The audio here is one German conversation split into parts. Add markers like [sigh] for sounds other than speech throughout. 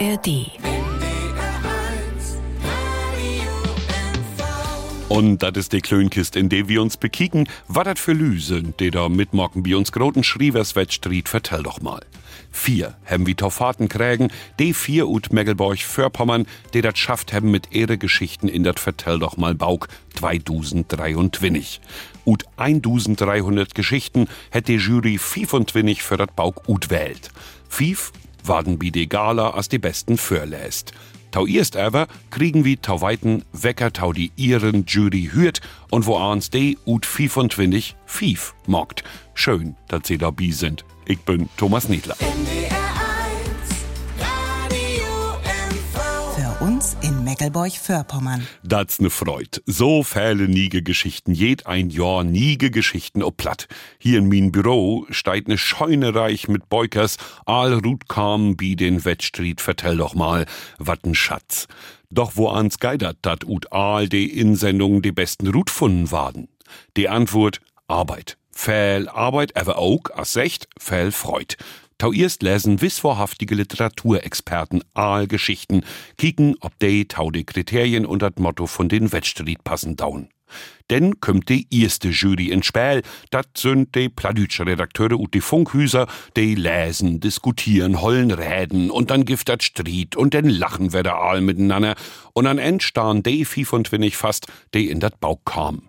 ARD. Und das ist die Klönkist, in der wir uns bekicken, was das für Lü sind, die da mitmocken bei uns groten Schrievers-Wettstried, vertell doch mal. Vier haben wie Taufaten krägen, die vier ut Megelborg Förpommern, die dat schafft haben mit ihre Geschichten in dat Vertell doch mal Bauk 2023. Ut 1300 Geschichten hätte die Jury 25 für dat Bauk ut wählt. Fief waren bi de Gala als die besten förläst. Tau erst aber kriegen wie tau weiten Wecker tau die ihren Jury hürt und wo ans de ut 25 fief mockt. Schön, dass sie dabei sind. Ich bin Thomas Niedler. Für Meckelburg-Vorpommern. Das ne Freud. So viele niege Geschichten, jed ein Jahr niege Geschichten ob platt. Hier in min Büro steigt ne Scheune reich mit Beukers, all Rut kam bi den Wettstried, vertell doch mal, wat n Schatz. Doch wo ans geidert dat ut all de Insendungen die besten Rut funden waren? Die Antwort, Arbeit. Viel Arbeit, aber auch, as secht, viel Freud. Tau erst lesen wissvorhaftige Literaturexperten aal Geschichten, kicken, ob de tau de Kriterien und dat Motto von den Wettstried passen daun. Denn kümmt die erste Jury ins Spiel, dat sind de pladütsche Redakteure und die Funkhüser, de lesen, diskutieren, hollen reden und dann gift dat Stried und den lachen wir da all miteinander und an End starn de 25 fast, de in dat Bauch kam.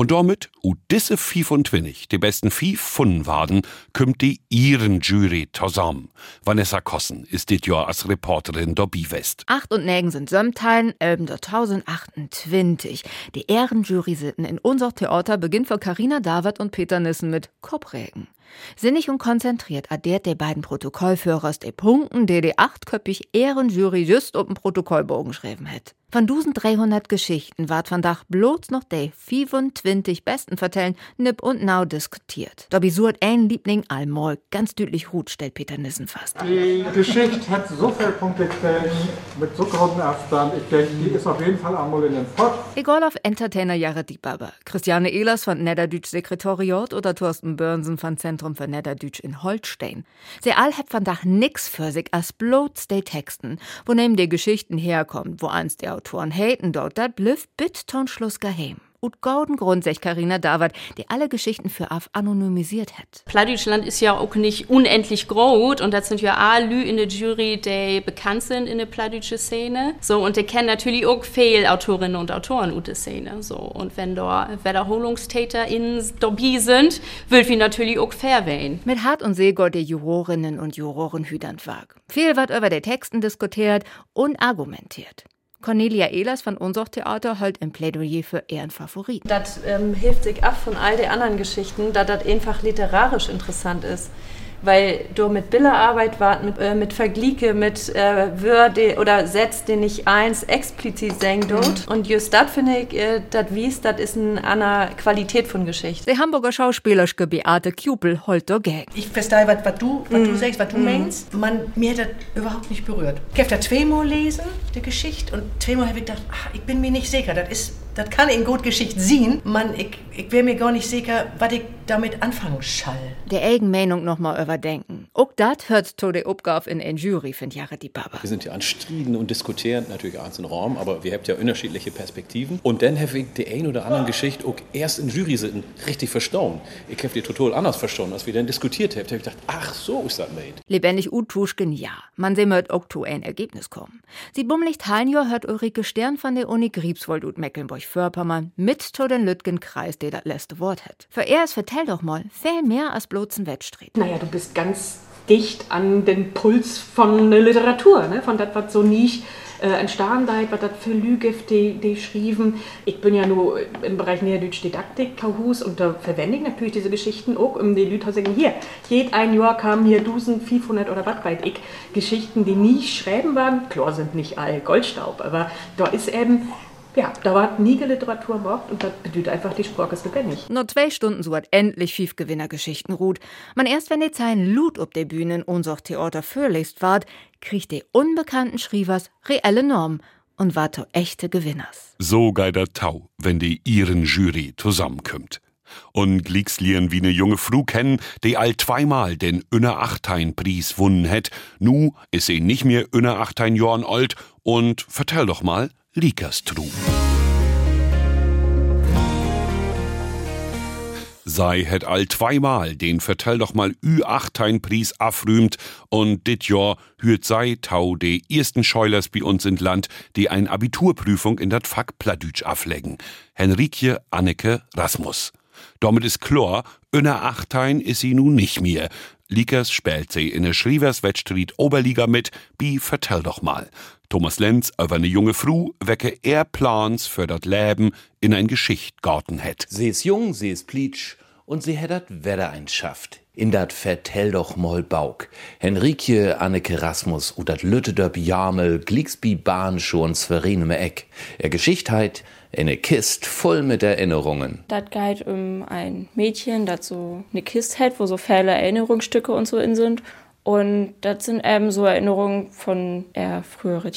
Und damit, u disse 25, die besten fief funden waren, kümmt die ihren Jury zusammen. Vanessa Kossen ist dit Jahr als Reporterin Dobby West. Acht und Nägen sind Sömteilen, Elben der 1028. Die Ehrenjury sitten in unser Theater beginnt für Karina David und Peter Nissen mit Kopfregen. Sinnig und konzentriert addiert die beiden Protokollführers die Punkten, die die achtköpfig Ehrenjury just auf dem Protokollbogen geschrieben hat. Von 1300 Geschichten ward von Dach bloß noch die 25 besten vertellen, nipp und nau diskutiert. Dobby sucht ein Liebling allmal ganz deutlich Hut, stellt Peter Nissen fast. Die Geschichte hat so viele Punkte gekriegt, mit so großen Abstand. Ich denke, die ist auf jeden Fall einmal in den Pott. Egal auf Entertainer Jahre die Baba. Christiane Ehlers von Niederdütsch Sekretariat oder Thorsten Börnsen von Zentrum für Niederdütsch in Holstein. Sie all hat von Dach nix für sich als bloß die Texten, wo neben die Geschichten herkommt, wo einst die Autoren haten dort, dat blüfft bit Tonschluss geheim. Und gauden Grund, sech Carina David, die alle Geschichten für AF anonymisiert hat. Plattdeutschland ist ja auch nicht unendlich groß und das sind ja alle Lü in der Jury, die bekannt sind in der plattdeutsche Szene. So, und die kennen natürlich auch viele Autorinnen und Autoren aus der Szene. So, und wenn da WiederholungstäterInnen dabei sind, will wir natürlich auch fair wählen. Mit Hart und Seegott die Jurorinnen und Juroren hüdernd wag. Viel wird über die Texten diskutiert und argumentiert. Cornelia Ehlers von Unser Theater hält ein Plädoyer für ihren Favorit. Das ähm, hilft sich ab von all den anderen Geschichten, da das einfach literarisch interessant ist. Weil du mit Bilderarbeit wart, mit, äh, mit Vergleiche, mit äh, Würde oder Sätze, die nicht eins explizit sagen dort. Und just das finde ich, äh, das wies, das ist eine andere Qualität von Geschichte. Die Hamburger Schauspielerske Beate Kupel holt der Gag. Ich verstehe, was, was du, was du sagst, was du meinst. Man, mir hat das überhaupt nicht berührt. Ich habe das zweimal lesen, die Geschichte, und zweimal habe ich gedacht, ach, ich bin mir nicht sicher, das ist, das kann in gut Geschichte sein. Man, ich, ich wäre mir gar nicht sicher, was ich damit anfangen schall. Der eigen Meinung noch mal überdenken. Auch das hört der Aufgabe in ein Jury, findet Jahre die Baba. Wir sind ja an Striden und diskutieren, natürlich eins im Raum, aber wir haben ja unterschiedliche Perspektiven. Und dann habe ich die ein oder andere Geschichte auch erst in Jury sitzen richtig verstanden. Ich habe die total anders verstanden, als wir dann diskutiert haben. Da habe ich gedacht, ach, so ist das made. Lebendig Utuschken, ja. Man sehen wird auch zu ein Ergebnis kommen. Sie bummlich Halnjahr hört Ulrike Stern von der Uni Griebswold und Mecklenburg-Vorpommern mit zu den Lütgenkreis, der das letzte Wort hat. Für er ist vertell doch mal, viel mehr als bloßen Wettstreit. Naja, du bist ganz dicht an den Puls von der Literatur, ne? von das, was so nicht äh, entstanden seid, was das für Lügift die, die schrieben. Ich bin ja nur im Bereich Niederdeutsche Didaktik, Kauhus, und da verwende ich natürlich diese Geschichten auch, um die Leute zu sagen, hier, jed ein Jahr kamen hier 1500 oder was weiß ich, Geschichten, die nie schreiben waren. Klar sind nicht all Goldstaub, aber da ist eben ja, da war nie Literatur am Markt und das bedeutet einfach, die Sprache ist lebendig. Nur zwei Stunden so hat endlich fünf Gewinnergeschichten ruht. Man erst wenn die Zeilen Lut ob der Bühne in unser Theater vorlest ward, kriegt die unbekannten Schrievers reelle Norm und war to echte Gewinners. So geider Tau, wenn die ihren Jury zusammenkommt. Und Gliekslieren wie ne junge Fru kennen, die all zweimal den Inner Achtein Preis wunnen het. Nu is sie nicht mehr Inner Achtein Jorn alt und vertell doch mal, Likas Tru. sei het all zweimal den Vertell doch mal Ü-Achtein-Pries afrühmt und dit Jahr hürt sei tau de ersten Scheulers bei uns in Land, die ein Abiturprüfung in dat Fach Pladütsch afleggen. Henrike Anneke Rasmus. Damit ist klar, Inner Achtein is sie nun nicht mehr. Likas spielt sie in der Schrievers Wettstreet Oberliga mit, bi vertell doch mal. Thomas Lenz über eine junge Fru wecke er Plans für dat Leben in ein Geschichtgarten hätt. Sie ist jung, sie ist plitsch und sie hätt dat Wetter einschafft. In dat vertell doch mal Bauk. Henrike Anneke Rasmus und dat Lüttedöp Jamel Glicksby Bahn schon zverine Eck. Er Geschichtheit eine Kist voll mit Erinnerungen. Das geht um ein Mädchen, das so eine Kiste hat, wo so viele Erinnerungsstücke und so in sind. Und das sind eben so Erinnerungen von eher frühere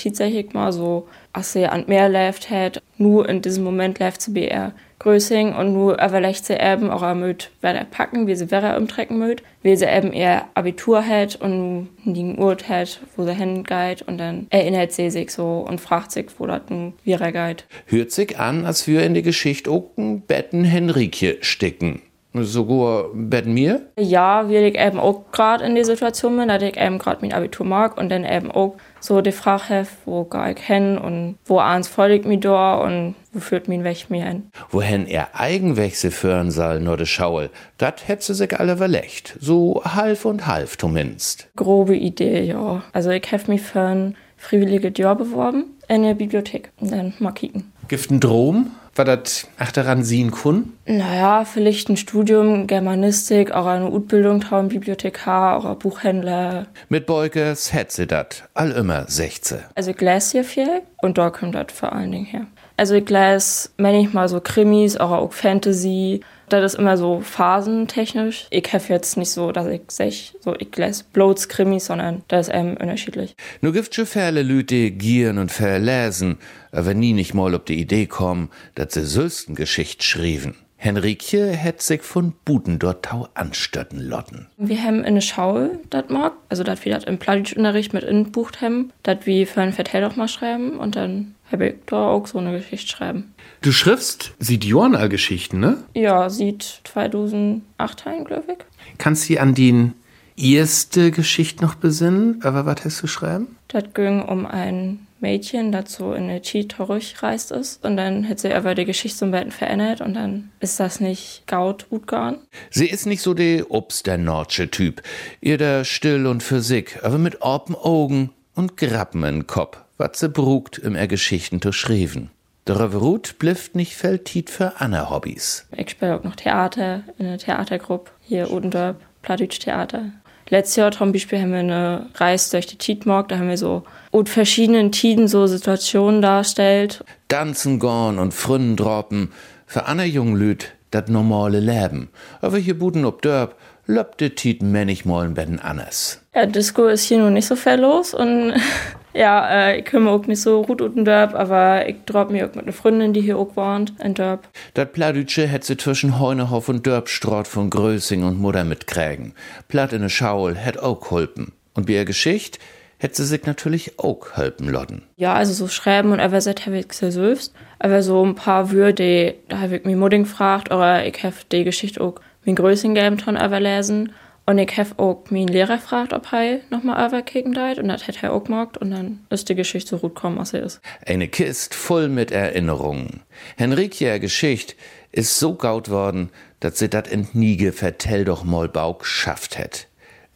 mal, so, als sie an mehr lebt hat, nur in diesem Moment lebt sie bei eher Größing und nur überlegt sie eben auch ermöd, wer er packen, wie sie wäre umtrecken mögt, wie sie eben ihr Abitur hat und die Ort hat, wo sie hingeht und dann erinnert sie sich so und fragt sich, wo das nun wieder geht. Hört sich an, als wir in die Geschichte auch ein Betten Henrike stecken. Sogar bei mir? Ja, weil ich eben auch gerade in der Situation bin, dass ich eben gerade mein Abitur mag und dann eben auch so die Frage habe, wo gehe ich hin und wo eins folgt mir da und wo führt mich weg mir hin. Wohin er Eigenwechsel führen soll, nur de Schaul, dat hätt sie sich alle verlecht. So half und half zumindest. Grobe Idee, ja. Also ich habe mich für ein freiwilliges Jahr beworben in der Bibliothek und dann mal kicken. Gibt ein Drom? War das ach daran sehen kun? Naja, vielleicht ein Studium Germanistik, auch eine Ausbildung trauen Bibliothekar, auch ein Buchhändler. Mit Beugers hätt sie dat, all immer 16. Also hier viel und da kommt das vor allen Dingen her. Also ich lese manchmal so Krimis, auch, auch Fantasy. Das ist immer so phasentechnisch. Ich habe jetzt nicht so, dass ich sage, so ich lese bloß Krimis, sondern das ist eben unterschiedlich. Nur gibt schon viele Leute gieren und verlesen, aber nie nicht mal ob die Idee kommen, dass sie sülsten Geschicht schrieben. Henrikje hätt sich von Buden dort tau anstötten lotten. Wir haben eine Schau, dat mag, also dat wir dat im Plattdeutschunterricht mit inbucht haben, dat wir für ein Vertell doch mal schreiben und dann habe ich da auch so eine Geschichte schreiben. Du schriftst sieht Journal Geschichten, ne? Ja, sieht 2008 ein, glaube ich. Kannst du an die erste Geschichte noch besinnen? Aber was hast du schreiben? Das ging um ein Mädchen, so in eine Cheat reist ist. Und dann hat sie aber die Geschichte so ein bisschen verändert und dann ist das nicht gaut gut gegangen. Sie ist nicht so der der Nordsche Typ. Ihr da still und für sich, aber mit open Augen und Grappen in Kopf, wat sie brugt im er Geschichten zu schreiben. Darüber ruht blifft nicht Feldtit für andere Hobbys. Ich spiele auch noch Theater in einer Theatergruppe hier Odendorp, Plattdeutsch Theater. Letztes Jahr zum Beispiel haben wir eine Reise durch die Tietmark, da haben wir so und verschiedenen Tiden so Situationen darstellt. Tanzen gorn und Frünnen droppen, für andere jungen Lüd dat normale Leben. Aber hier Buden ob Dörp, löpte Tieten manchmal betten anders. Ja, Disco ist hier nur nicht so viel los und [laughs] ja, äh, ich komme auch nicht so gut unten Dörp, aber ich drop mir auch mit einer Freundin, die hier auch wohnt, in Dörp. Dat Pladütsche hätt sie zwischen Heunehof und Dörpstrott von Größing und Mutter mitkrägen. Platt in ne Schaul hätt auch geholpen. Und wie er Geschicht hätt sie sich natürlich auch helfen lotten. Ja, also so schreiben und aber seit habe ich selbst. Aber so ein paar Würde, da habe ich mir Mudding gefragt, oder ich habe die Geschichte auch mit Größing gegeben, ton lesen. Und ich habe auch meinen Lehrer gefragt, ob er nochmal überkicken deit. Und das hat er auch gemacht. Und dann ist die Geschichte so gut gekommen, als sie ist. Eine Kist voll mit Erinnerungen. Henrikje Geschichte ist so gaut worden, dass sie dat in Niege vertell doch mal Bauk schafft hätt.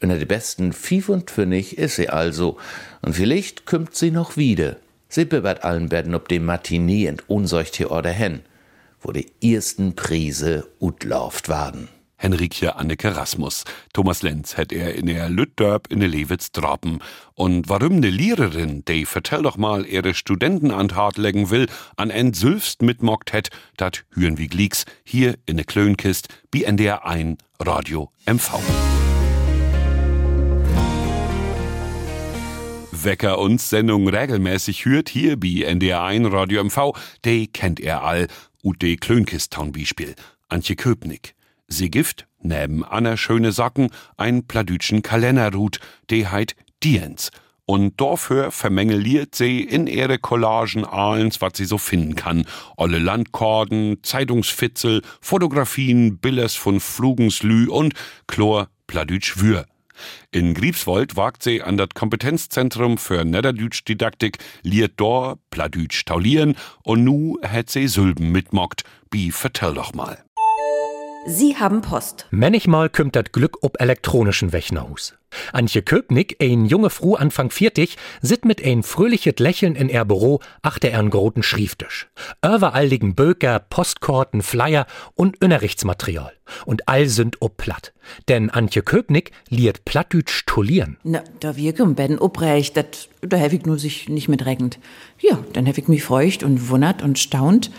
Unter die besten 25 ist sie also. Und vielleicht kümmt sie noch wieder. Sie bibbert allen Betten ob dem Matinee und Unseuchtheorder hen, wo die ersten Prise utlauft waren. Henrikje Anneke Rasmus. Thomas Lenz hätt er in der Lüttdörp in der Lewitz droppen. Und warum ne Lehrerin, die vertell doch mal ihre Studenten an Hart legen will, an en Sülfst mitmockt hätt, dat hüren wie Glieks, hier in ne Klönkist, wie NDR ein Radio MV. Wecker uns Sendung regelmäßig hört hier bei NDR ein Radio MV, de kennt er all, ut de Klönkist Beispiel. Antje Köpnick. Sie gift, neben Anna schöne Sacken, ein pladütschen Kalenderhut, de heit Diens. Und dafür vermengeliert sie in ihre Collagen allens, was sie so finden kann. Olle Landkarten, Zeitungsfitzel, Fotografien, Billers von Flugenslü und Chlor Pladütsch Wür. In Griebswold wagt sie an das Kompetenzzentrum für Niederdütsch-Didaktik, liert dor Pladütsch taulieren und nu hätt sie Sülben mitmockt. Bi, vertell doch mal. Sie haben Post. Manchmal kümmt dat Glück ob elektronischen Wechnerhus. Antje Köpnick, ein junge Frau Anfang 40, sit mit ein fröhlichet Lächeln in er Büro achter ern groten Schrieftisch. Überalligen Böker, Postkarten, Flyer und Unterrichtsmaterial. Und all sind ob platt. Denn Antje Köpnick liert plattdütsch tolieren. Na, da wir ben obrecht, dat, da hab ich nur sich nicht mit regend. Ja, dann hab ich mich feucht und wundert und staunt,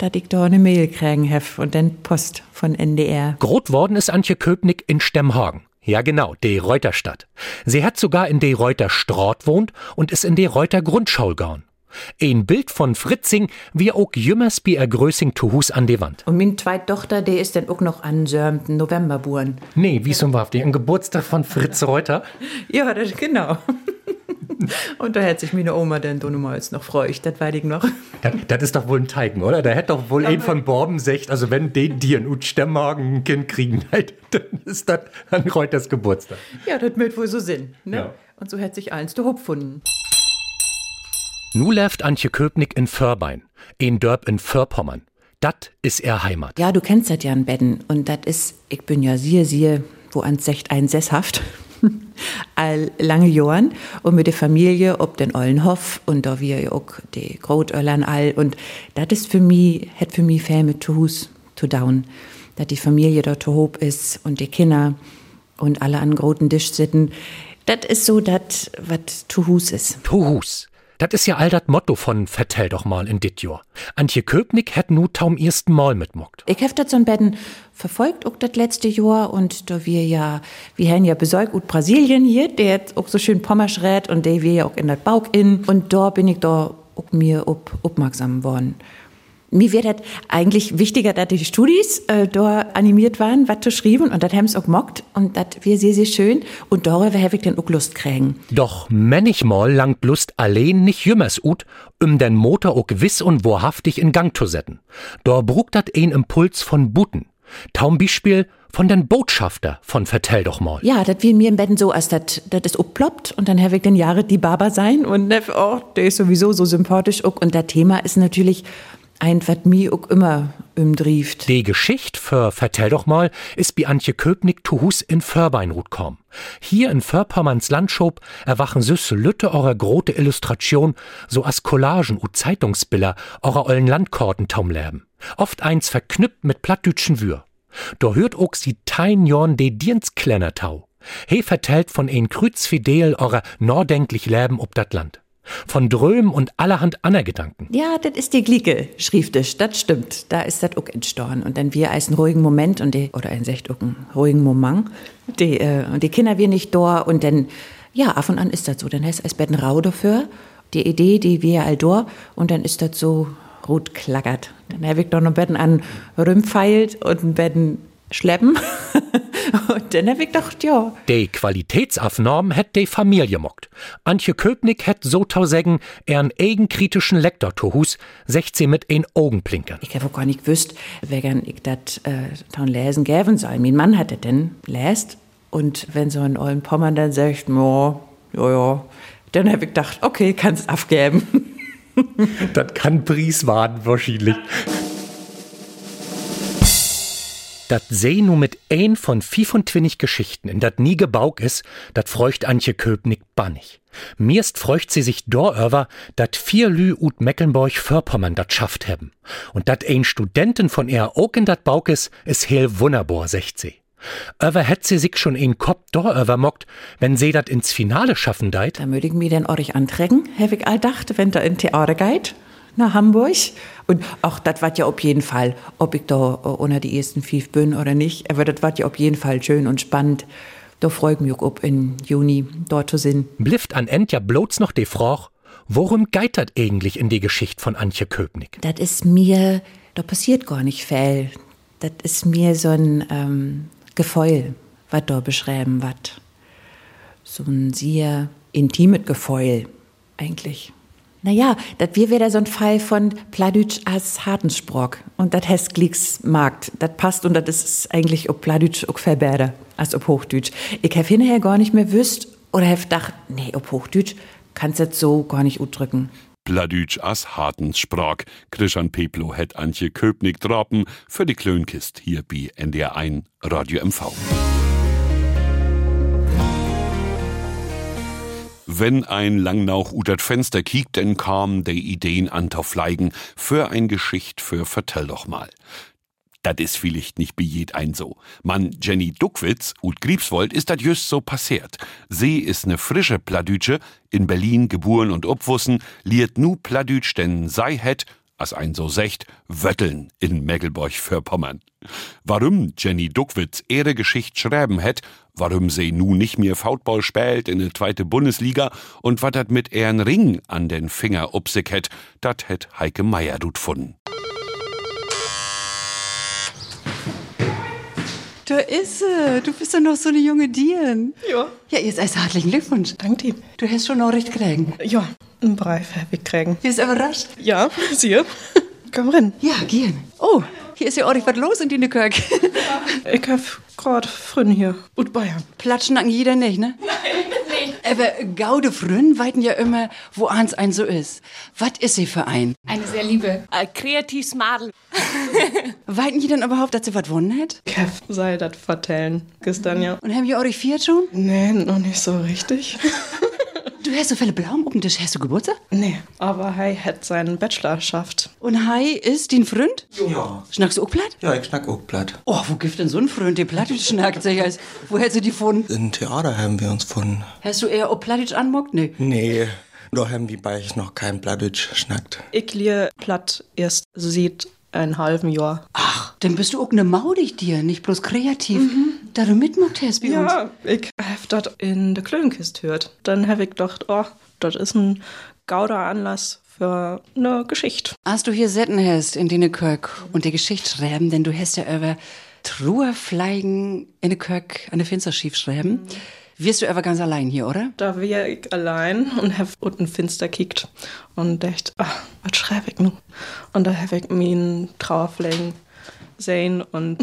dass ich da eine Mail kriegen hef und dann Post von NDR. Grot worden ist Antje Köpnick in Stemmhagen. Ja genau, de Reuterstadt. Sie hat sogar in de Reuter Straat wohnt und ist in de Reuter Grundschau gaun. Ein Bild von Fritzing, wie auch jümmers bi er Größing zu Hus an de Wand. Und min zweit Tochter, die ist dann auch noch an sörmten November buren. Nee, wie zum Wahrhaftig, ein Geburtstag von Fritz Reuter? [laughs] ja, das, genau. [laughs] Und da hätte sich meine Oma denn jetzt noch freut, das weiß ich noch. Das, das, ist doch wohl ein Teigen, oder? Da hätte doch wohl ein von Borben sagt, also wenn die dir ein Stemmmagen ein Kind kriegen, [laughs] dann ist das an Reuters Geburtstag. Ja, das wird wohl so Sinn. Ne? Ja. Und so hätte sich eins zu gefunden. Nu läuft Antje Köpnick in Förbein, in Dörp in Förpommern. Dat is er Heimat. Ja, du kennst das ja in Betten. Und das ist, ich bin ja siehe, siehe, wo ans Secht ein sesshaft. [laughs] all lange Jahren und mit der Familie ob den Ollenhof und da wir auch die Grotöllern all und das ist für mich, hat für mich viel mit Hus zu down, dass die Familie dort hoch ist und die Kinder und alle an großen Tisch sitzen. Das ist so das, was Tuhus ist. Tuhus. Das ist ja all das Motto von Vertell doch mal in dit Jahr. Antje Köpnick hätt nu taum ersten Mal mitmockt. Ich hef das so ein Betten verfolgt auch das letzte Jahr und da wir ja, wir haben ja besorgt ut Brasilien hier, der jetzt auch so schön Pommersch rät und der wir ja auch in das Bauch in und da bin ich da auch mir up, aufmerksam worden mir wird das eigentlich wichtiger, dass die Studis äh, da animiert waren, was zu schreiben und das haben sie auch gemockt und das wir sehr, sehr schön und darüber habe ich dann auch Lust kriegen. Doch manchmal langt Lust allein nicht jümmers ut, um den Motor auch gewiss und wahrhaftig in Gang zu setzen. Da brugt dat ein Impuls von Buten. Taum Beispiel von den Botschafter von Vertell doch mal. Ja, das wie mir im Betten so, als das ist upploppt und dann habe ich den Jahre die Baba sein und ne, oh, der ist sowieso so sympathisch und das Thema ist natürlich ein, was mir auch immer umdrieft. Die Geschichte für Vertell doch mal ist bei Antje Köpnick zu Hus in Förbeinrut kom. Hier in Förpommerns Landschop erwachen süße Lütte eurer grote Illustration, so as Collagen und Zeitungsbilder eurer ollen Landkorten taumlerben. Oft eins verknüpft mit plattdütschen Wür. Da hört auch sie tein Jorn de Dienst Tau. He vertellt von ein Krützfidel eurer nordenklich Leben ob dat Land von Drömen und allerhand anderer Gedanken. Ja, das ist die Glieke, schrieftisch, das stimmt. Da ist das auch entstorn. Und dann wir als einen ruhigen Moment und die, oder ein Secht ruhigen Moment, die, äh, und die Kinder wir nicht da und dann, ja, ab und an ist das so. Dann heißt es Betten rau dafür, die Idee, die wir all da und dann ist das so rot klackert. Dann habe ich doch noch Betten an rümpfeilt und Betten schleppen. [laughs] Und dann hab ich gedacht, ja. Die Qualitätsaufnahmen hätt die Familie mockt. Antje Köpnick hätt so tau sagen, ern eigenkritischen Lektor tohus, 16 mit ein Augenblinkern. Ich hab auch gar nicht gewusst, wegen ich dat äh, taun lesen gäven soll. Mein Mann hatte denn läst und wenn so ein ollen Pommern dann sagt, ja, ja, ja, dann hab ich gedacht, okay, kannst abgeben. [laughs] das kann Pries warten wahrscheinlich. Dat seh nu mit ein von 25 Geschichten, in dat nie gebaut is, dat freucht Antje Köpnick bannig. Mirst freucht sie sich doröver, dat vier Lü ut Mecklenburg Förpommern dat schafft hebben. Und dat ein Studenten von er auch in dat Bauk is, is heel wunderbar, secht sie. Över hätt sie sich schon in Kopf doröver mockt, wenn sie dat ins Finale schaffen deit. Da mögen mir denn euch anträgen, hab ich all dacht, wenn da in Theater geht nach Hamburg. Und auch das war ja auf jeden Fall, ob ich da unter die ersten fünf bin oder nicht, aber das war ja auf jeden Fall schön und spannend. Da freue ich mich auch im Juni dort zu sein. Blifft an End ja bloß noch die Frage, worum geitert eigentlich in die Geschichte von Antje Köpnick? Das ist mir, da passiert gar nicht viel. das ist mir so ein ähm, Gefeul, was da beschreiben wird. So ein sehr intimes Gefeul, eigentlich. Naja, das wir wieder so ein Fall von Pladütsch als Hartensprock. Und das heißt Glicks Markt. Das passt und das ist eigentlich ob Pladütsch ob Verberde als ob Hochdütsch. Ich habe hinterher gar nicht mehr wüsst oder habe gedacht, nee, ob Hochdütsch kannst du so gar nicht udrücken. Pladütsch as Hartensprach. Christian Peplo het Antje Köpnik droppen für die Klönkist hier bei NDR 1 Radio MV. Wenn ein Langnauch utert Fenster kiekt, dann kam de Ideen antauffleigen für ein Geschicht für Vertell doch mal. Dat is vielleicht nicht bei jed ein so. Man Jenny Duckwitz ut Griebswold ist dat just so passiert. Sie ist ne frische Pladütsche, in Berlin geboren und opwussen, liert nu Pladütsch denn sei het, as ein so secht, Wötteln in Mecklenburg für Pommern. Warum Jenny Duckwitz ihre Geschicht schreiben het, warum sie nu nicht mehr Foutball spielt in der zweite Bundesliga und wat dat mit ihren Ring an den Finger upsig het, dat het Heike Meier dut funden. Da ist sie. Du bist doch noch so eine junge Dien. Ja. Ja, jetzt erst herzlichen Glückwunsch. Dank dir. Du hast schon noch recht kriegen. Ja, einen hab ich kriegen. Bist du überrascht? Ja, [laughs] siehe. Komm rein. Ja, gehen. Oh, hier ist ja ordentlich was los in die Kirk. [laughs] Ich hab grad Frünn hier. Und Bayern. Platschnacken jeder nicht, ne? [laughs] Nein, Aber gaude Frünn weiten ja immer, wo eins ein so ist. Was ist sie für ein? Eine sehr liebe. Ein kreatives Madel. Weiten die denn überhaupt, dass sie was gewonnen hat? Kev, sei das vertellen. Gestern ja. Und haben die eure viert schon? Nee, noch nicht so richtig. Du hast so viele Blauen auf dem Tisch. Hast du Geburtstag? Nee, aber Hai hat seinen Bachelor geschafft. Und Hai ist dein Freund? Ja. Schnackst du auch platt? Ja, ich schnack auch platt. Oh, wo gibt denn so ein Freund, der Plattdeutsch schnackt? Sag ich, als- Wo hättest du die gefunden? Im Theater haben wir uns gefunden. Hast du eher auch Plattdeutsch anmockt? Nee. Nee, da haben wir beide noch kein Plattdeutsch schnackt. Ich lieh platt erst seit ein halben Jahr. Ach, dann bist du auch ne Maudig dir, nicht bloß kreativ. Da du mitmockt hast bei uns. Ja, ich hab das in der Klönkist gehört. Dann hab ich gedacht, oh, das ist ein gauder Anlass für eine Geschichte. Als du hier Setten hast in den Kirk und die Geschichte schreiben, denn du hast ja über Truherfleigen in der Kirk an der Finsterschief schreiben, wirst du aber ganz allein hier, oder? Da wär ich allein und hab unten finster kickt und dacht, ah, was schreib ich nun? Und da hab ich meinen Trauerflägen sehen und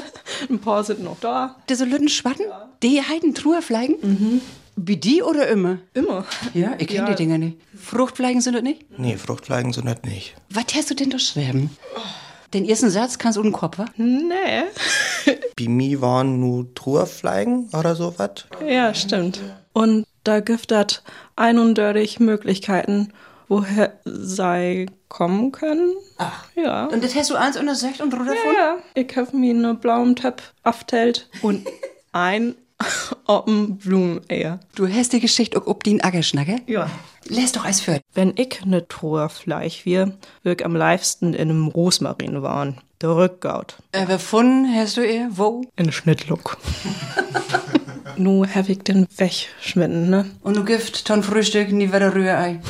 [laughs] ein paar sind noch da. Diese Lütten Schwatten? Die heiden Truherfleigen? Mhm. Wie die oder immer? Immer. Ja, ich kenne Ja. die Dinger nicht. Fruchtfleigen sind das nicht? Nee, Fruchtfleigen sind das nicht. Was hast du denn da schreiben? Den ersten Satz kannst du den Kopf, wa? Nee. [laughs] Bei mir waren nur Truherfleigen oder sowas. Ja, stimmt. Und da gibt es 31 Möglichkeiten, woher sei kommen können. Ach. Ja. Und das hast du eins unter Sech und Ruder Ja, ja. Ich hab mir einen blauen Tab aufteilt und [laughs] ein [laughs] oben Blumeneier. Du hast die Geschichte auch ob den Ackerschnacke? Ja. Lässt doch als für. Wenn ich ne Truhe Fleisch wir, ich am liebsten in einem Rosmarin waren. Der Rückgaut. Aber von hast du eher wo? In Schnittlook. [laughs] nu hab ich den wegschmitten, ne? Und du gift ton Frühstück, nie wieder Rührei.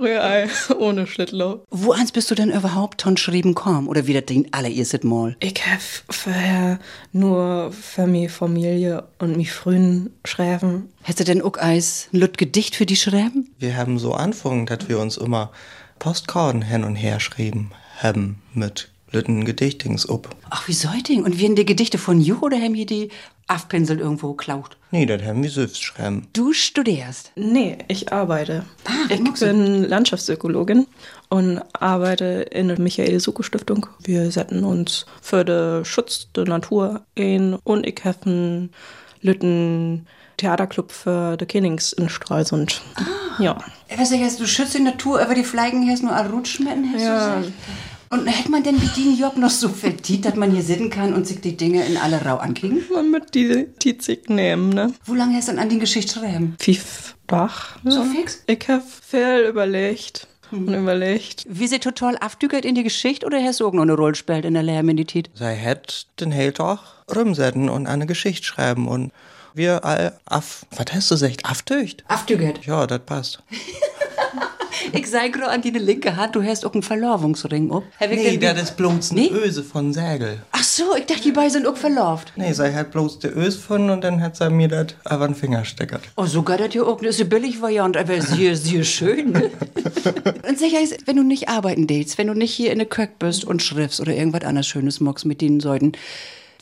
Rührei [laughs] ohne Schnittlook. Wo eins bist du denn überhaupt ton schrieben komm? Oder wieder den allererstes Mal? Ich hab vorher nur für mi Familie und mi Frühen schreiben. Hast du denn auch eins ein Lüt Gedicht für die schreiben? Wir haben so angefangen, dass wir uns immer Postkarten hin und her schrieben haben mit Lütten Gedichtings up. Ach, wie soll Ding? Und werden die Gedichte von you oder haben die die aufpinselt irgendwo klaut? Nee, das haben wir selbst schreiben. Du studierst? Nee, ich arbeite. ich bin Landschaftsökologin und arbeite in der Michael-Suko-Stiftung. Wir setzen uns für den Schutz der Natur ein und ich habe einen Lütten Theaterclub für die Kennings in Stralsund. Ja. Was ich, du schützt die Natur, aber die Fleigen hast nur all Rutschmetten, hast Ja. Und hätte man denn mit den Job noch so verdient, dass man hier sitzen kann und sich die Dinge in alle Rau ankicken? Man mit die Tizig nehmen, ne? Wo lange hast du denn an den Geschichte schreiben? Fünf Dach. So fix? Ich habe viel überlegt und überlegt. Wie sie total aufdückert in die Geschichte oder hast du auch noch eine Rolle gespielt in der Lehrmedität? Sei hätt den Heiltag rumsetzen und eine Geschichte schreiben und wir all af, was hast du gesagt, aftöcht? Afdückert. Ja, das passt. [laughs] ich sei gerade an die linke Hand, du hast auch einen Verlobungsring ob. Nee, das ist bloß eine Nee? Öse von Sägel. Ach so, ich dachte, die beiden sind auch verlobt. Nee, sie hat bloß die Öse gefunden und dann hat sie mir das aber einen Finger steckert. Oh, sogar das ja auch, das ist eine billig Variante, aber sehr, sehr schön. Ne? [laughs] Und sicher ist, wenn du nicht arbeiten willst, wenn du nicht hier in der Köck bist und schriftst oder irgendwas anderes Schönes magst mit den Säuden,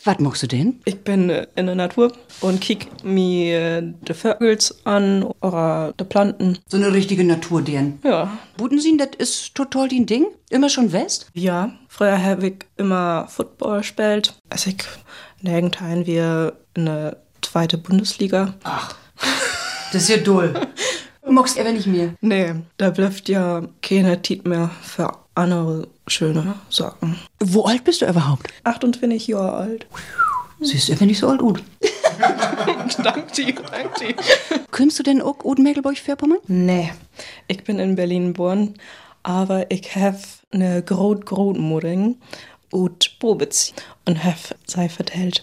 was magst du denn? Ich bin äh, in der Natur und kick mir die Vögels an oder die Planten. So eine richtige Naturdien. Ja. Budensien, das ist total dein Ding? Immer schon West? Ja, früher habe ich immer Football gespielt. Also ich irgendwann wir in der zweite Bundesliga. Ach, das ist ja doll. [laughs] Du magst aber nicht mehr. Nee, da bleibt ja keine Zeit mehr für andere schöne Sachen. Wo alt bist du überhaupt? 28 Jahre alt. Siehst du aber nicht so alt aus. [laughs] dank dir, dank dir. Kommst du denn auch aus Mecklenburg-Vorpommern? Nee, ich bin in Berlin geboren, aber ich habe eine Großgroßmutter aus Bobitz und habe sie vertellt,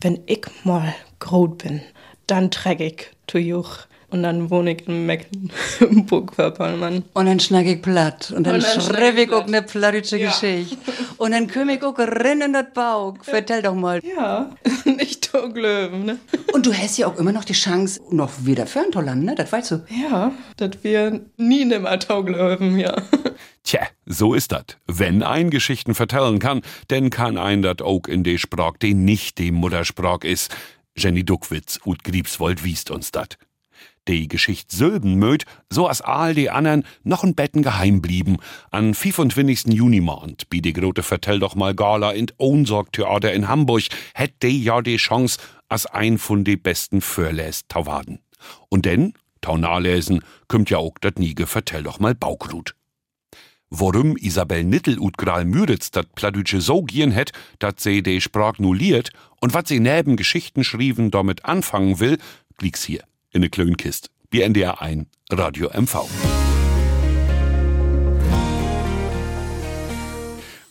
wenn ich mal groß bin, dann träge ich zu Juch und dann wohne ich in Mecklenburg-Vorpommern. Und dann schnack ich platt. Und dann, Und dann schnack schreib ich auch eine plattische Ja. Geschichte. Und dann komm ich auch rein in das Bauch. Vertell doch mal. Ja, [laughs] nicht so glöben, ne? Und du hast ja auch immer noch die Chance, noch wieder für ein ne? Das weißt du. Ja, das wir nie nimmer tauglöben, ja. Tja, so ist dat. Wenn ein Geschichten vertellen kann, denn kann ein dat auch in de Sprach, die nicht die Muttersprach ist. Jenny Duckwitz ut Griebswold wiest uns dat. Die Geschicht Sülben möt, so as all die andern noch ein Betten geheim blieben. An 25. Junimond, bi die grote Vertell doch mal Gala in Ohnsorg Theater in Hamburg, hätt de ja die Chance, as ein von de besten Förläs tauwaden. Und denn, Taunalesen, kümmt ja auch dat Niege Vertell doch mal Baukrut. Worum Isabel Nittel ut Gral Müritz dat Pladütsche so gien het, dat se de Sprach nulliert und wat sie neben Geschichten schrieben damit anfangen will, liegt's hier in ne Klönkist. Wie NDR 1, Radio MV.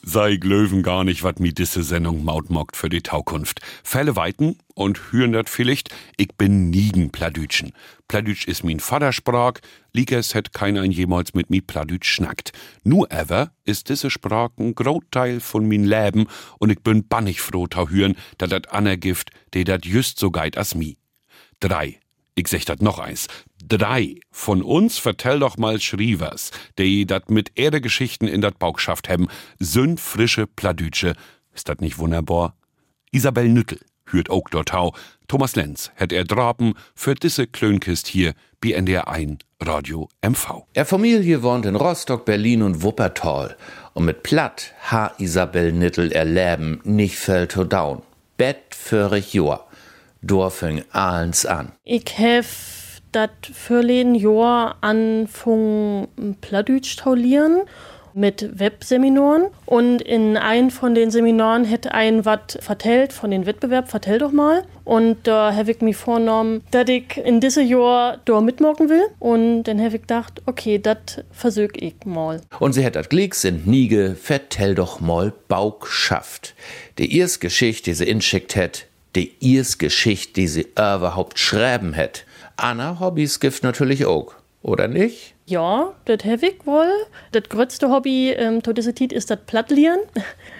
Sei Glöwen gar nicht, wat mi disse Sendung mautmockt für die Taukunft. Fälle weiten und hüren dat vielleicht, ich bin niegen Pladütschen. Pladütsch is min Vatersprach, Liekes het keiner jemals mit mi Pladütsch schnackt. Nu ever is disse Sprach ein Großteil von min Leben und ich bin bannig froh tau hüren, dat dat anergift, de dat just so geit as mi. Drei. Ich sech dat noch eins. Drei von uns vertell doch mal Schrievers, die dat mit Erdegeschichten in dat Bauch schafft haben, sind frische Pladütsche. Ist dat nicht wunderbar? Isabel Nüttel hürt auch dort hau. Thomas Lenz hätt er drapen für disse Klönkist hier, bi NDR 1 Radio MV. Er Familie wohnt in Rostock, Berlin und Wuppertal. Und mit Platt ha Isabel Nittel erleben nicht fällt down. Bett förig Joa. Dorfing ahlens an. Ich hef dat verleden Jahr anfangen Pladütsch taulieren mit Webseminaren und in einem von den Seminaren hätte ein wat vertellt von den Wettbewerb, vertell doch mal. Und da habe ich mir vorgenommen, dass ich in diesem Jahr da mitmachen will. Und dann habe ich gedacht, okay, das versuch ich mal. Und sie hat dat Glick sind Niege, vertell doch mal Bauch schafft. Die ihrs Geschichte, die sie inschickt het, die ihrs Geschichte, die sie überhaupt schreiben het. Anna Hobbys gibt natürlich auch, oder nicht? Ja, das habe ich wohl. Das größte Hobby ähm, zu dieser Zeit ist das Plattlieren.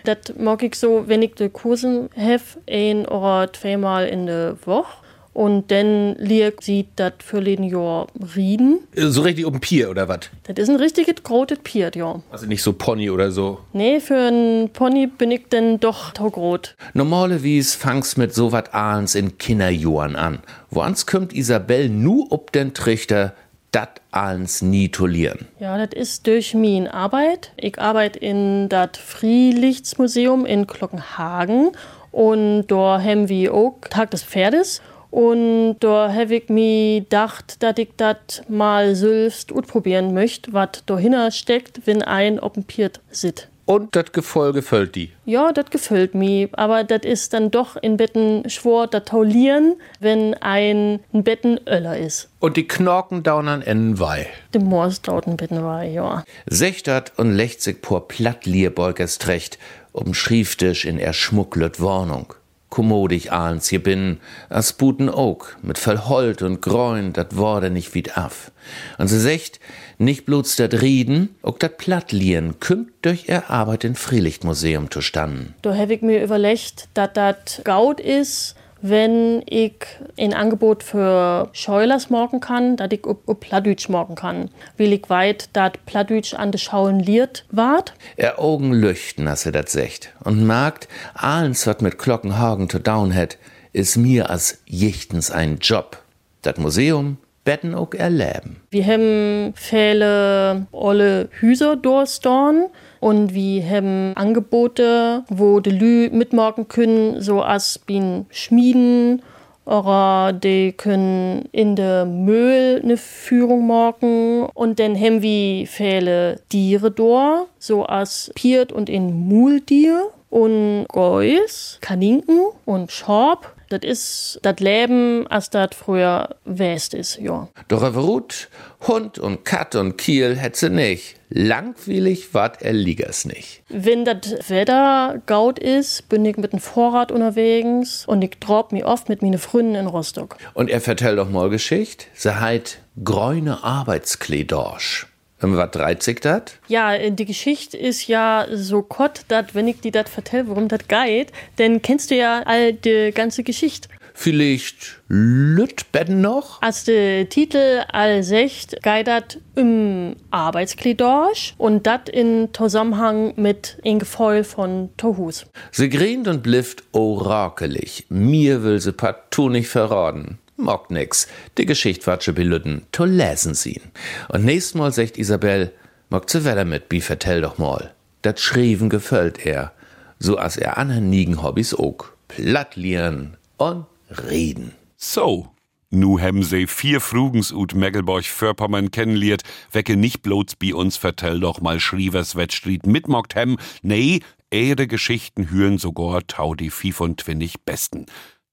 Das mag ich so, wenn ich die Kursen habe, ein oder zweimal in der Woche. Und dann liegt sie das für den Jahr Rieden. So richtig um Pier oder was? Das ist ein richtiges großes Piert, ja. Also nicht so Pony oder so. Nee, für einen Pony bin ich denn doch taugrot. Normalerweise fangst mit so wat ahns in Kinderjohren an. Woans kommt Isabel nu ob den Trichter, dat ahns nie tolieren. Ja, das ist durch meine Arbeit. Ich arbeite in das Freelichtsmuseum in Glockenhagen und da haben wir auch Tag des Pferdes. Und da habe ich mir gedacht, dass ich das mal selbst probieren möchte, was dahinter steckt, wenn ein auf dem Piert sitzt. Und das Gefolge gefällt die. Ja, das gefällt mir, aber das ist dann doch in Betten schwor, das Taulieren, wenn ein, Betten Öller ist. Und die Knorken daunern en Wei. Dem Moors dauert ein Betten war, ja. Sechtert und lechzig por Plattlierbeugers trecht, um Schrieftisch in er Wohnung. Kommodig ahlens hier bin, as Buten ook, mit Verholt und Gräun, dat wurde nicht wied af. Und sie secht, nicht bloß dat Rieden, ook dat Plattlieren kümmt durch ihr Arbeit in Freilichtmuseum zu standen. Da hab ich mir überlegt, dat dat Gaut is, wenn ich ein Angebot für Scheulers morgen kann, dass ich up, up Plattdeutsch morgen kann. Will ich weit, dass Plattdeutsch an de Schauen liert ward? Er Augen leuchten, als er dat secht. Und merkt, alles, wat mit Glockenhagen zu down hat, is mir als jichtens ein Job. Dat Museum betten auch erleben. Wir haben viele olle Hüser durchstorn und wir haben Angebote, wo die Lü mitmachen können, so als bin Schmieden oder die können in der Müll eine Führung machen und dann haben wir viele Tiere dort, so als Piert und in Multier und Gäus, Kaninken und Schorb. Das ist das Leben, als das früher west ist, ja. Doch er Rut, Hund und Kat und Kiel hätt sie nicht. Langweilig wart er liegers nicht. Wenn das Wetter gaut ist, bin ich mit dem Vorrat unterwegs und ich drop mich oft mit meine Freunden in Rostock. Und er vertellt doch mal Geschicht. Sie heit gräune Arbeitskledorsch. Was dreizig dat? Ja, die Geschichte ist ja so kott, dass wenn ich dir das vertell, worum das geht, dann kennst du ja all die ganze Geschichte. Vielleicht Lütbetten noch? Als der Titel all secht, geht das im Arbeitskledorsch und das in Zusammenhang mit ein Gefühl von Tohus. Sie grient und blifft orakelig. Mir will sie partout nicht verraten. Mogt nix. Die Geschichte watsche belütten. To lesen sehen. Und nächstes Mal sagt Isabel, mogt ze wetter mit, bi vertell doch mal. Dat Schrieben gefällt er. So as er anderen nigen Hobbys ook. Plattlieren und reden. So, nu haben sie vier Frugens ut Megelborg Förpommern kennenliert, wecke nicht bloß bi uns vertell doch mal Schrievers Wettstried mitmogt hem, nee, ehre Geschichten hüren sogar tau die 25 besten.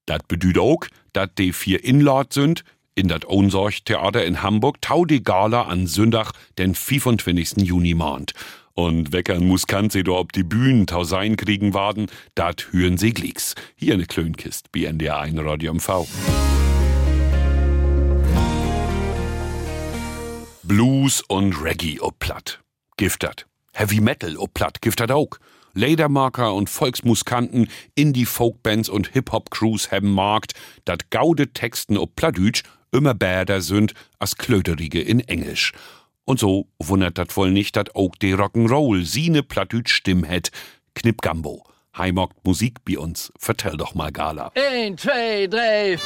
Dat bedüht auch, dat die vier Inlord sind, in dat Ohnsorg-Theater in Hamburg tau die Gala an Sündach, den 25. Juni mahnt. Und weckern muss kann do ob die Bühnen tau sein kriegen waden, dat hüren sie glicks. Hier ne Klönkist, BNDR 1 Radio MV. Blues und Reggae ob platt. Giftert. Heavy Metal ob platt. Giftert auch. Ledermarker und Volksmuskanten, Indie-Folkbands und Hip-Hop-Crews haben Markt, dat gaude Texten ob Plattdütsch immer bäder sind als Klöterige in Englisch. Und so wundert dat wohl nicht, dat auch de Rock'n'Roll sine Plattdütsch Stimm het. Knipp Gambo. Heimogt Musik bei uns. Vertell doch mal, Gala. Ein, zwei, drei.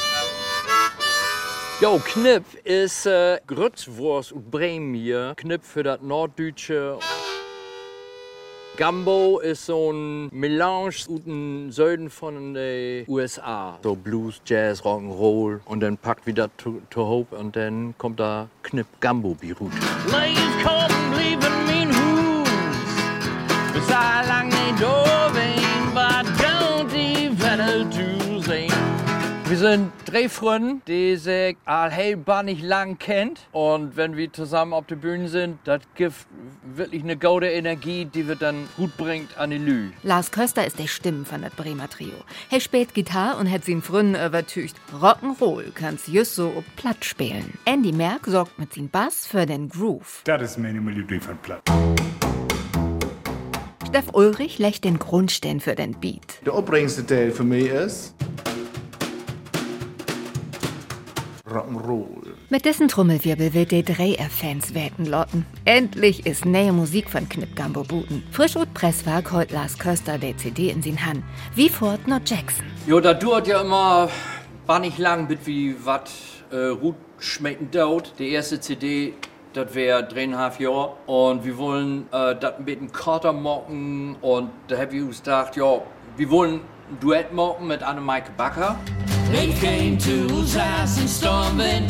Jo, Knipp ist äh, Grützwurst und Bremen hier. Knipp für das Norddeutsche. Gumbo ist so ein Melange aus dem Süden von den USA. So Blues, Jazz, Rock'n'Roll und dann packt wieder to, to Hope und dann kommt da Knipp Gumbo Beirut. Leave kommen, blieben min Hus. Bis lang sind drei Freunde, die sich allheilbar nicht lang kennt. Und wenn wir zusammen auf der Bühne sind, das gibt wirklich eine gute Energie, die wir dann gut bringt an die Lü. Lars Köster ist der Stimme von das Bremer Trio. Er spielt Gitarre und hat seinen Freunden übertücht. Rock'n'Roll kann's just so ob platt spielen. Andy Merck sorgt mit seinem Bass für den Groove. Das ist meine Melodie von Platt. Steff Ulrich legt den Grundstein für den Beat. Der aufregendste Teil für mich ist Rock'n'Roll. Mit dessen Trommelwirbel will die 3R-Fans wetten lotten. Endlich ist neue Musik von Knipp Gambo Buten. Frisch und Presswerk holt Lars Köster der CD in sin Hand. Wie Fort Not Jackson. Jo, da dauert ja immer, war nicht lang, bis wie wat äh, Ruth schmecken dauert. Die erste CD, das wäre dreieinhalb Jahre. Und wir wollen äh, das ein bisschen korter machen. Und da hab ich uns gedacht, ja, wir wollen ein Duett machen mit Anne-Maike Backer. They came to us and storming.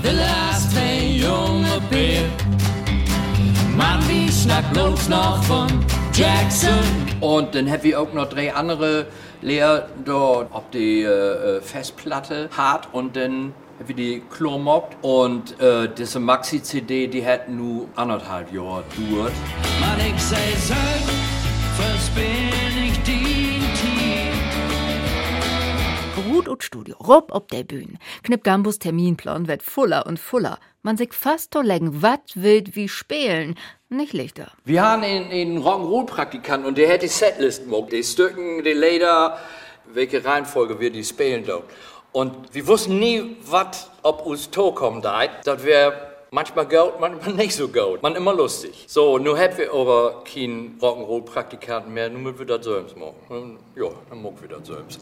The last twee jonge peer Man, wie schnackt bloß noch von Jackson. Und dann haben wir auch noch drei andere Leer dort. Auf die äh, Festplatte hart und dann haben wir die Klo mobbt. Und äh, diese Maxi-CD, die hat nur anderthalb Jahre gedauert. Man, ich seh selten, verspinn Hut und Studio, rob ob der Bühne. Knipp Gambus Terminplan wird fuller und fuller. Man sich fast to legen, wat wild wie spielen. Nicht lichter. Wir haben einen, einen Rock'n'Roll-Praktikant und der hat die Setlist gemacht. Die Stücken, die Lieder, welche Reihenfolge wir die spielen dort. Und wir wussten nie, was ob uns to kommen da. Das wäre manchmal gut, manchmal [laughs] nicht so gut. Man immer lustig. So, nun haben wir aber keinen Rock'n'Roll-Praktikanten mehr, nun müssen wir das selbst machen. Ja, dann machen wir das selbst.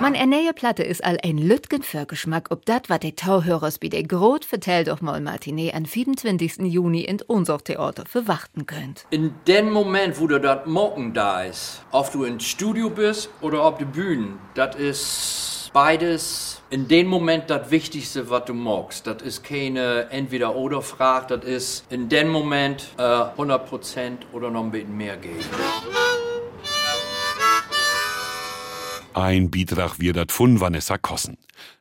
Man ernähe Platte ist all ein Lütgen für Geschmack, ob dat wat de Tauhörers bi de Grot vertellt doch mal Matinee am 24. Juni in unser Theater verwachten könnt. In dem Moment, wo du das Mocken da ist, ob du ins Studio bist oder auf der Bühne, das ist beides in dem Moment das Wichtigste, was du magst. Das ist keine Entweder-Oder-Frage, das ist in dem Moment äh, 100% oder noch ein bisschen mehr geben. Ein Beitrag wir dat von Vanessa Kossen.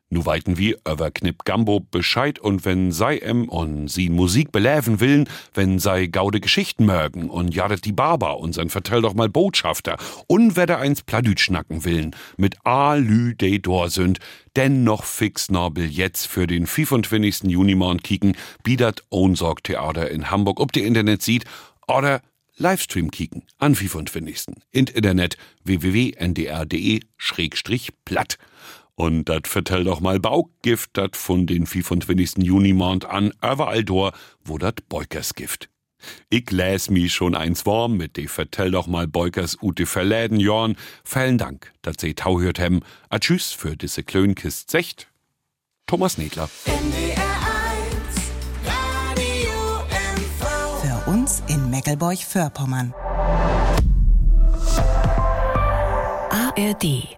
Nu weiten wir über Knipp Gambo Bescheid und wenn sei em und sie Musik beläven willen, wenn sei gaude Geschichten mögen und jaret die Barber und Vertell doch mal Botschafter und wer eins Pladüt schnacken willen, mit a lü de dor sind, denn noch fix no Billets für den 25. Junimorn kicken, biedert Ohnsorg Theater in Hamburg, ob die Internet sieht, oder Livestream kicken an 25. In Internet www.ndr.de-platt. Und dat vertell doch mal Bauggift, dat von den 25. Junimond an überall dor, wo dat Beukers-Gift. Ich läs mi schon eins warm mit de vertell doch mal Beukers ute verläden Jorn. Vielen Dank, dat se tauhört hem. A tschüss für diese Klönkist secht. Thomas Nedler. Für uns in Meckelburg-Vorpommern. ARD